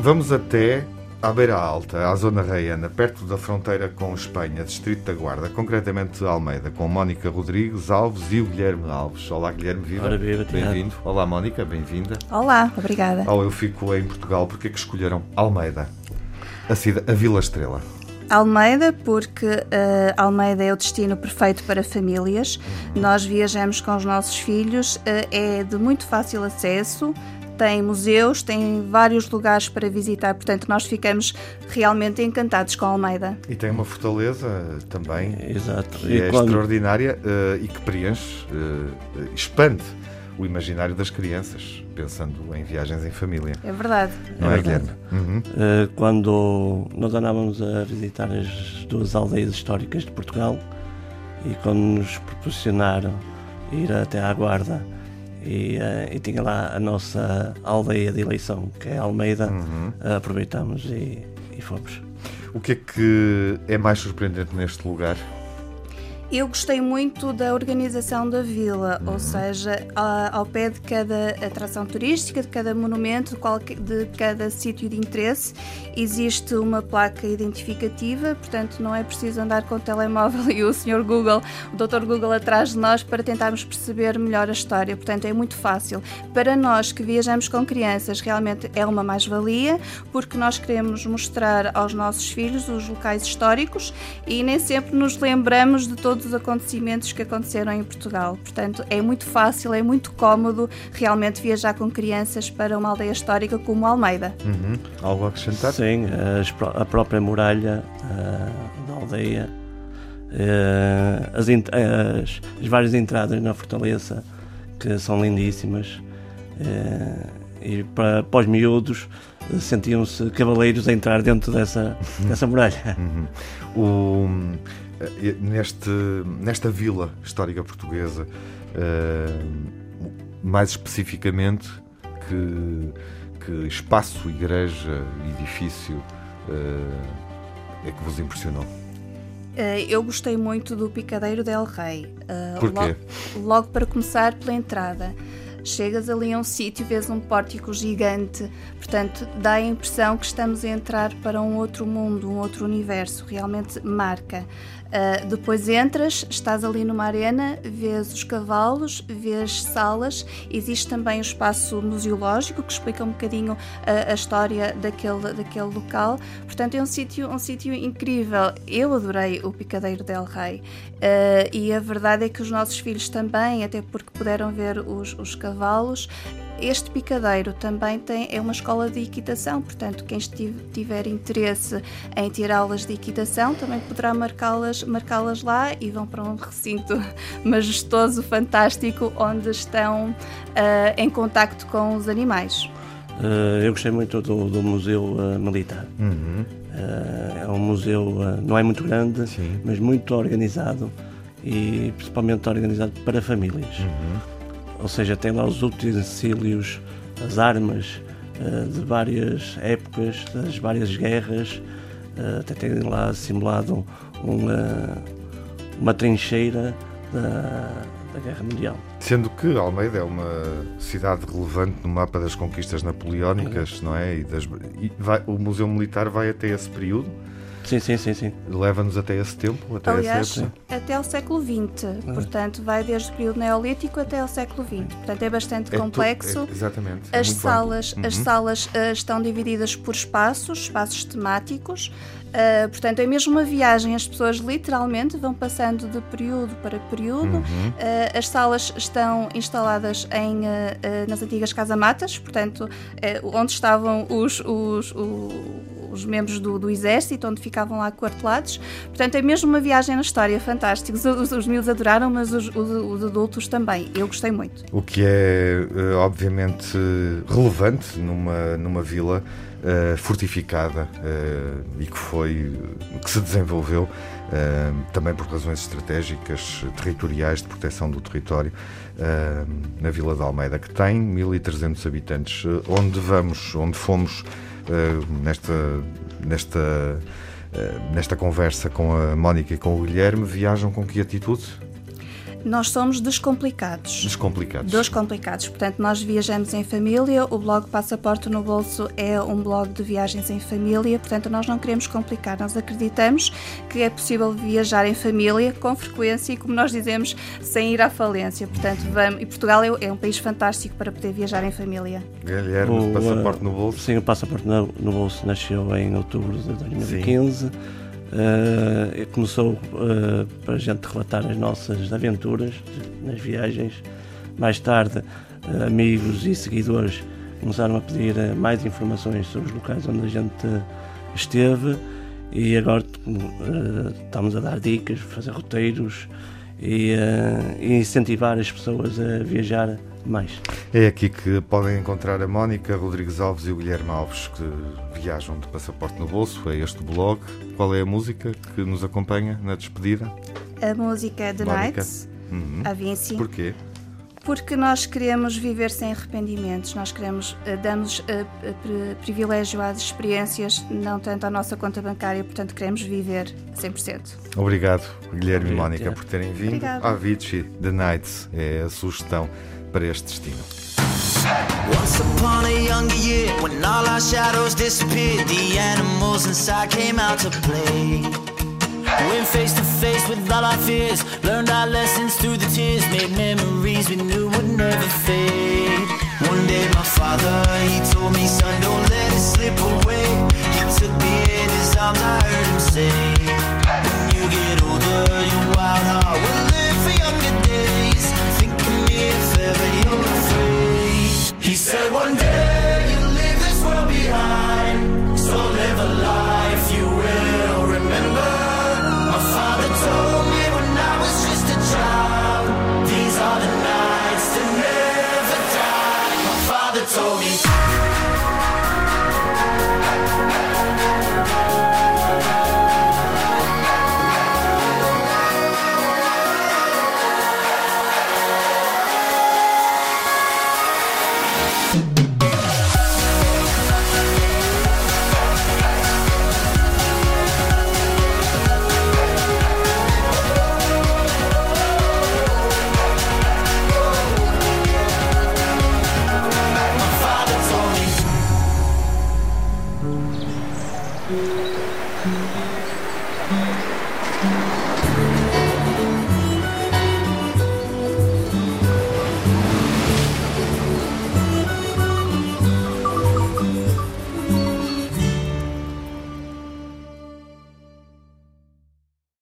Vamos até à Beira Alta, à Zona Raiana, perto da fronteira com Espanha, Distrito da Guarda, concretamente Almeida, com Mónica Rodrigues Alves e o Guilherme Alves. Olá, Guilherme, viva. Ora, viva, Bem-vindo. Olá, Mónica, bem-vinda. Olá, obrigada. Ao Eu Fico em Portugal, porque é que escolheram Almeida, a, cidade, a Vila Estrela? Almeida, porque uh, Almeida é o destino perfeito para famílias. Uhum. Nós viajamos com os nossos filhos, uh, é de muito fácil acesso, tem museus, tem vários lugares para visitar, portanto, nós ficamos realmente encantados com Almeida. E tem uma fortaleza também, Exato. que e é quando... extraordinária uh, e que preenche, uh, expande o imaginário das crianças, pensando em viagens em família. É verdade. Não é, é Guilherme? Uhum. Uh, quando nós andávamos a visitar as duas aldeias históricas de Portugal e quando nos proporcionaram ir até à Guarda e, uh, e, tinha lá a nossa aldeia de eleição, que é Almeida. Uhum. Uh, aproveitamos e, e fomos. O que é que é mais surpreendente neste lugar? Eu gostei muito da organização da vila, uhum. ou seja, ao pé de cada atração turística, de cada monumento, de cada sítio de interesse, existe uma placa identificativa, portanto não é preciso andar com o telemóvel e o Sr. Google, o Dr. Google atrás de nós para tentarmos perceber melhor a história. Portanto, é muito fácil. Para nós que viajamos com crianças, realmente é uma mais-valia, porque nós queremos mostrar aos nossos filhos os locais históricos e nem sempre nos lembramos de todos todos os acontecimentos que aconteceram em Portugal. Portanto, é muito fácil, é muito cómodo realmente viajar com crianças para uma aldeia histórica como Almeida. Uhum. Algo a acrescentar? Sim, a própria muralha da aldeia, eh, as, as, as, várias entradas na fortaleza que são lindíssimas. Eh, e para, para os miúdos sentiam-se cavaleiros a entrar dentro dessa, dessa muralha. Uhum. O, eh, neste, nesta vila histórica portuguesa, uh, mais especificamente, que, que espaço, igreja, edifício uh, é que vos impressionou? Eu gostei muito do Picadeiro del Rei. Uh, Porquê? Logo, logo para começar, pela entrada chegas ali a um sítio, vês um pórtico gigante, portanto dá a impressão que estamos a entrar para um outro mundo, um outro universo, realmente marca. Uh, depois entras, estás ali numa arena, vês os cavalos, vês salas, existe também o espaço museológico que explica um bocadinho a, a história daquele, daquele local. Portanto, é um sítio um sítio incrível. Eu adorei o Picadeiro del Rei uh, e a verdade é que os nossos filhos também, até porque puderam ver os, os cavalos, este picadeiro também tem, é uma escola de equitação, portanto, quem tiver interesse em ter aulas de equitação também poderá marcá-las marcá lá e vão para um recinto majestoso, fantástico, onde estão uh, em contacto com os animais. Uh, eu gostei muito do, do Museu uh, Militar. Uhum. é um museu, não é muito grande, Sim. mas muito organizado e principalmente organizado para famílias. Uhum ou seja, tem lá os utensílios, as armas uh, de várias épocas, das várias guerras, uh, até tem lá simulado uma, uma trincheira da, da Guerra Mundial. Sendo que Almeida é uma cidade relevante no mapa das conquistas napoleónicas, não é? E, das, e vai, o Museu Militar vai até esse período. Sim, sim, sim, sim. Leva-nos até esse tempo, até Aliás, essa época? até ao século XX. Portanto, vai desde o período neolítico até ao século XX. Portanto, é bastante é complexo. Tu, é, exatamente. É as salas, uhum. as salas uh, estão divididas por espaços, espaços temáticos. Uh, portanto, é mesmo uma viagem, as pessoas literalmente vão passando de período para período. Uhum. Uh, as salas estão instaladas em, uh, nas antigas casamatas, portanto, onde estavam os, os, os os membros do, do, exército, onde ficavam lá quartelados. Portanto, é mesmo uma viagem na história, fantástico. Os, os, os miúdos adoraram, mas os, os, os, adultos também. Eu gostei muito. O que é, eh, obviamente, relevante numa, numa vila uh, fortificada uh, e que foi, que se desenvolveu uh, também por razões estratégicas, territoriais, de proteção do território, na Vila de Almeida, que tem 1.300 habitantes. onde vamos, onde fomos nesta, nesta, uh, nesta conversa com a Mónica e com o Guilherme, viajam com que atitude? Nós somos descomplicados. Descomplicados. Descomplicados. Portanto, nós viajamos em família. O blog Passaporte no Bolso é um blog de viagens em família. Portanto, nós não queremos complicar. Nós acreditamos que é possível viajar em família com frequência e, como nós dizemos, sem ir à falência. Portanto, vamos. E Portugal é, é um país fantástico para poder viajar em família. Guilherme, o Passaporte no Bolso. Sim, o Passaporte no, no Bolso nasceu em outubro de 2015. Sim. Uh, começou uh, para a gente relatar as nossas aventuras nas viagens. Mais tarde, uh, amigos e seguidores começaram a pedir mais informações sobre os locais onde a gente esteve e agora estamos a dar dicas, fazer roteiros e, e incentivar as pessoas a viajar mais. É aqui que podem encontrar a Mónica Rodrigues Alves e o Guilherme Alves, que viajam de passaporte no bolso. É este blog. Qual é a música que nos acompanha na despedida? A música é The Mónica. Nights, uhum. a Vinci. Porquê? Porque nós queremos viver sem arrependimentos, nós queremos, eh, damos uh, privilégio às experiências, não tanto à nossa conta bancária, portanto queremos viver 100%. Obrigado, Guilherme e Mónica, por terem vindo. Obrigada. Avicii, The Nights, é a sugestão para este destino. Once upon a younger year, when all our shadows disappeared, the animals inside came out to play. with all our fears. Learned our lessons through the tears. Made memories we knew would never fade. One day my father, he told me, son, don't let it slip away. He took me in his arms, I heard him say.